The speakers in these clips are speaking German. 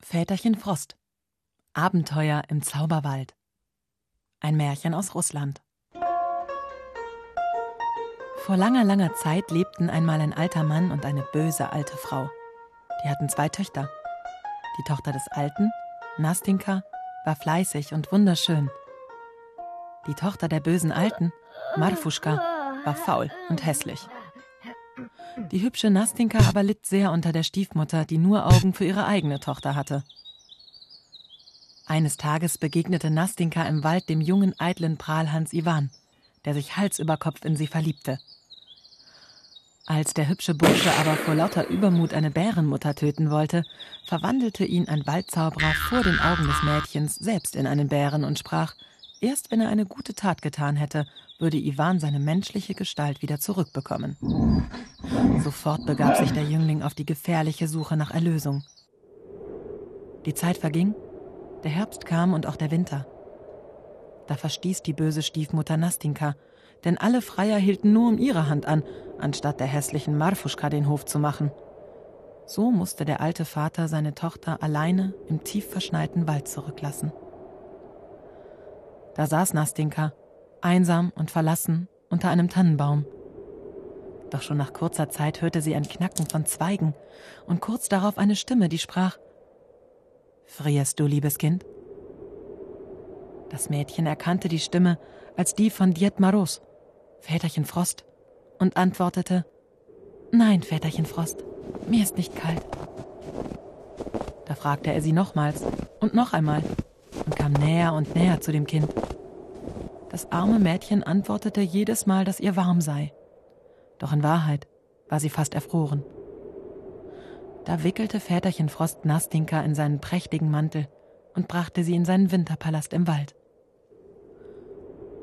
Väterchen Frost Abenteuer im Zauberwald Ein Märchen aus Russland Vor langer, langer Zeit lebten einmal ein alter Mann und eine böse alte Frau. Die hatten zwei Töchter. Die Tochter des Alten, Nastinka, war fleißig und wunderschön. Die Tochter der bösen Alten, Marfuschka, war faul und hässlich. Die hübsche Nastinka aber litt sehr unter der Stiefmutter, die nur Augen für ihre eigene Tochter hatte. Eines Tages begegnete Nastinka im Wald dem jungen, eitlen Prahlhans Iwan, der sich Hals über Kopf in sie verliebte. Als der hübsche Bursche aber vor lauter Übermut eine Bärenmutter töten wollte, verwandelte ihn ein Waldzauberer vor den Augen des Mädchens selbst in einen Bären und sprach, erst wenn er eine gute Tat getan hätte, würde Iwan seine menschliche Gestalt wieder zurückbekommen. Sofort begab sich der Jüngling auf die gefährliche Suche nach Erlösung. Die Zeit verging, der Herbst kam und auch der Winter. Da verstieß die böse Stiefmutter Nastinka, denn alle Freier hielten nur um ihre Hand an, anstatt der hässlichen Marfuschka den Hof zu machen. So musste der alte Vater seine Tochter alleine im tief verschneiten Wald zurücklassen. Da saß Nastinka, einsam und verlassen, unter einem Tannenbaum. Doch schon nach kurzer Zeit hörte sie ein Knacken von Zweigen und kurz darauf eine Stimme, die sprach Frierst du, liebes Kind? Das Mädchen erkannte die Stimme als die von Diet Maros, Väterchen Frost, und antwortete Nein, Väterchen Frost, mir ist nicht kalt. Da fragte er sie nochmals und noch einmal und kam näher und näher zu dem Kind. Das arme Mädchen antwortete jedes Mal, dass ihr warm sei. Doch in Wahrheit war sie fast erfroren. Da wickelte Väterchen Frost Nastinka in seinen prächtigen Mantel und brachte sie in seinen Winterpalast im Wald.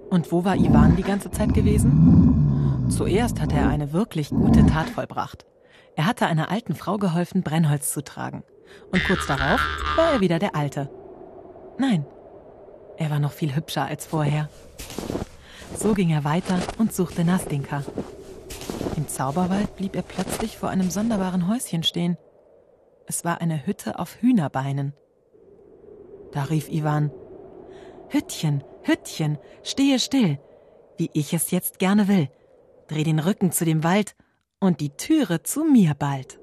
Und wo war Iwan die ganze Zeit gewesen? Zuerst hatte er eine wirklich gute Tat vollbracht. Er hatte einer alten Frau geholfen, Brennholz zu tragen. Und kurz darauf war er wieder der Alte. Nein, er war noch viel hübscher als vorher. So ging er weiter und suchte Nastinka. Im Zauberwald blieb er plötzlich vor einem sonderbaren Häuschen stehen. Es war eine Hütte auf Hühnerbeinen. Da rief Iwan: Hüttchen, Hüttchen, stehe still, wie ich es jetzt gerne will. Dreh den Rücken zu dem Wald und die Türe zu mir bald.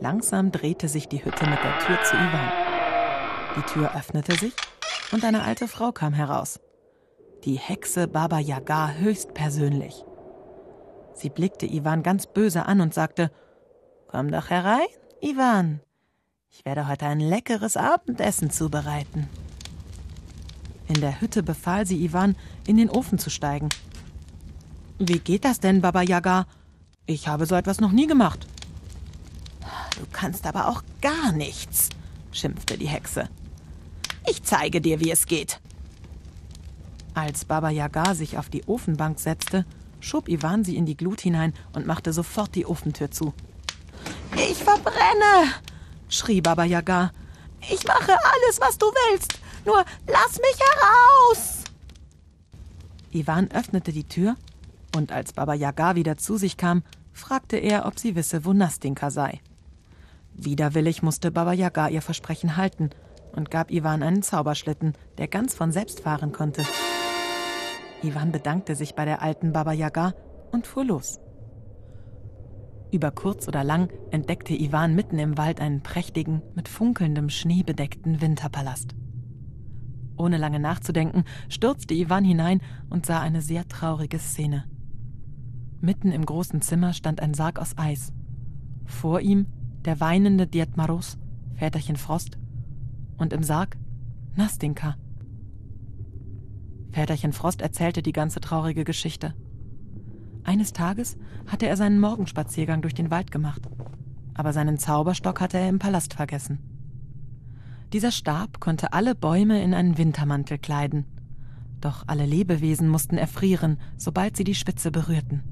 Langsam drehte sich die Hütte mit der Tür zu Iwan. Die Tür öffnete sich und eine alte Frau kam heraus. Die Hexe Baba Yaga höchstpersönlich. Sie blickte Iwan ganz böse an und sagte: Komm doch herein, Iwan. Ich werde heute ein leckeres Abendessen zubereiten. In der Hütte befahl sie Iwan, in den Ofen zu steigen. Wie geht das denn, Baba Yaga? Ich habe so etwas noch nie gemacht. Du kannst aber auch gar nichts, schimpfte die Hexe. Ich zeige dir, wie es geht. Als Baba Yaga sich auf die Ofenbank setzte, schob Iwan sie in die Glut hinein und machte sofort die Ofentür zu. Ich verbrenne! schrie Baba Yaga. Ich mache alles, was du willst. Nur lass mich heraus! Iwan öffnete die Tür und als Baba Yaga wieder zu sich kam, fragte er, ob sie wisse, wo Nastinka sei. Widerwillig musste Baba Yaga ihr Versprechen halten und gab Iwan einen Zauberschlitten, der ganz von selbst fahren konnte. Iwan bedankte sich bei der alten Baba Yaga und fuhr los. Über kurz oder lang entdeckte Iwan mitten im Wald einen prächtigen, mit funkelndem Schnee bedeckten Winterpalast. Ohne lange nachzudenken, stürzte Iwan hinein und sah eine sehr traurige Szene. Mitten im großen Zimmer stand ein Sarg aus Eis. Vor ihm der weinende Dietmaros, Väterchen Frost, und im Sarg Nastinka. Väterchen Frost erzählte die ganze traurige Geschichte. Eines Tages hatte er seinen Morgenspaziergang durch den Wald gemacht, aber seinen Zauberstock hatte er im Palast vergessen. Dieser Stab konnte alle Bäume in einen Wintermantel kleiden, doch alle Lebewesen mussten erfrieren, sobald sie die Spitze berührten.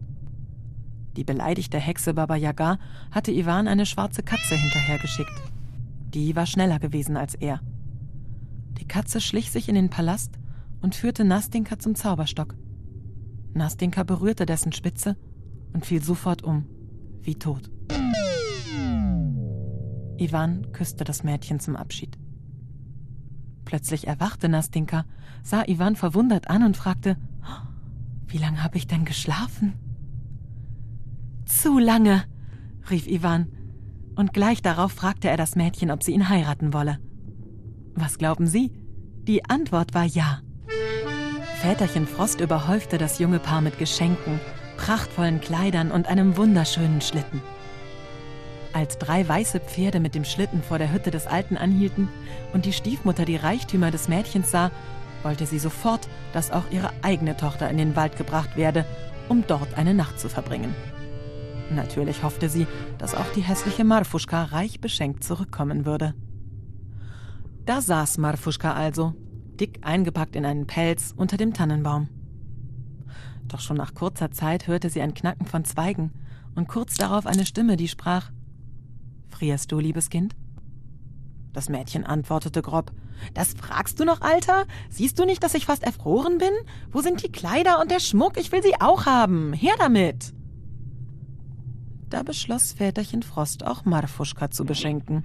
Die beleidigte Hexe Baba Yaga hatte Iwan eine schwarze Katze hinterhergeschickt. Die war schneller gewesen als er. Die Katze schlich sich in den Palast und führte Nastinka zum Zauberstock. Nastinka berührte dessen Spitze und fiel sofort um, wie tot. Ivan küsste das Mädchen zum Abschied. Plötzlich erwachte Nastinka, sah Ivan verwundert an und fragte, wie lange habe ich denn geschlafen? Zu lange, rief Ivan, und gleich darauf fragte er das Mädchen, ob sie ihn heiraten wolle. Was glauben Sie? Die Antwort war ja. Väterchen Frost überhäufte das junge Paar mit Geschenken, prachtvollen Kleidern und einem wunderschönen Schlitten. Als drei weiße Pferde mit dem Schlitten vor der Hütte des Alten anhielten und die Stiefmutter die Reichtümer des Mädchens sah, wollte sie sofort, dass auch ihre eigene Tochter in den Wald gebracht werde, um dort eine Nacht zu verbringen. Natürlich hoffte sie, dass auch die hässliche Marfuschka reich beschenkt zurückkommen würde. Da saß Marfuschka also, dick eingepackt in einen Pelz unter dem Tannenbaum. Doch schon nach kurzer Zeit hörte sie ein Knacken von Zweigen und kurz darauf eine Stimme, die sprach Frierst du, liebes Kind? Das Mädchen antwortete grob Das fragst du noch, Alter? Siehst du nicht, dass ich fast erfroren bin? Wo sind die Kleider und der Schmuck? Ich will sie auch haben. Her damit. Da beschloss Väterchen Frost auch Marfuschka zu beschenken.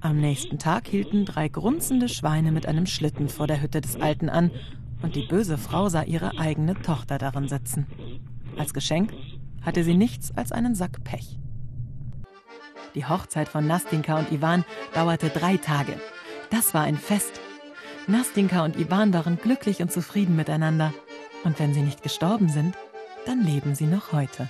Am nächsten Tag hielten drei grunzende Schweine mit einem Schlitten vor der Hütte des Alten an, und die böse Frau sah ihre eigene Tochter darin sitzen. Als Geschenk hatte sie nichts als einen Sack Pech. Die Hochzeit von Nastinka und Iwan dauerte drei Tage. Das war ein Fest. Nastinka und Iwan waren glücklich und zufrieden miteinander. Und wenn sie nicht gestorben sind, dann leben sie noch heute.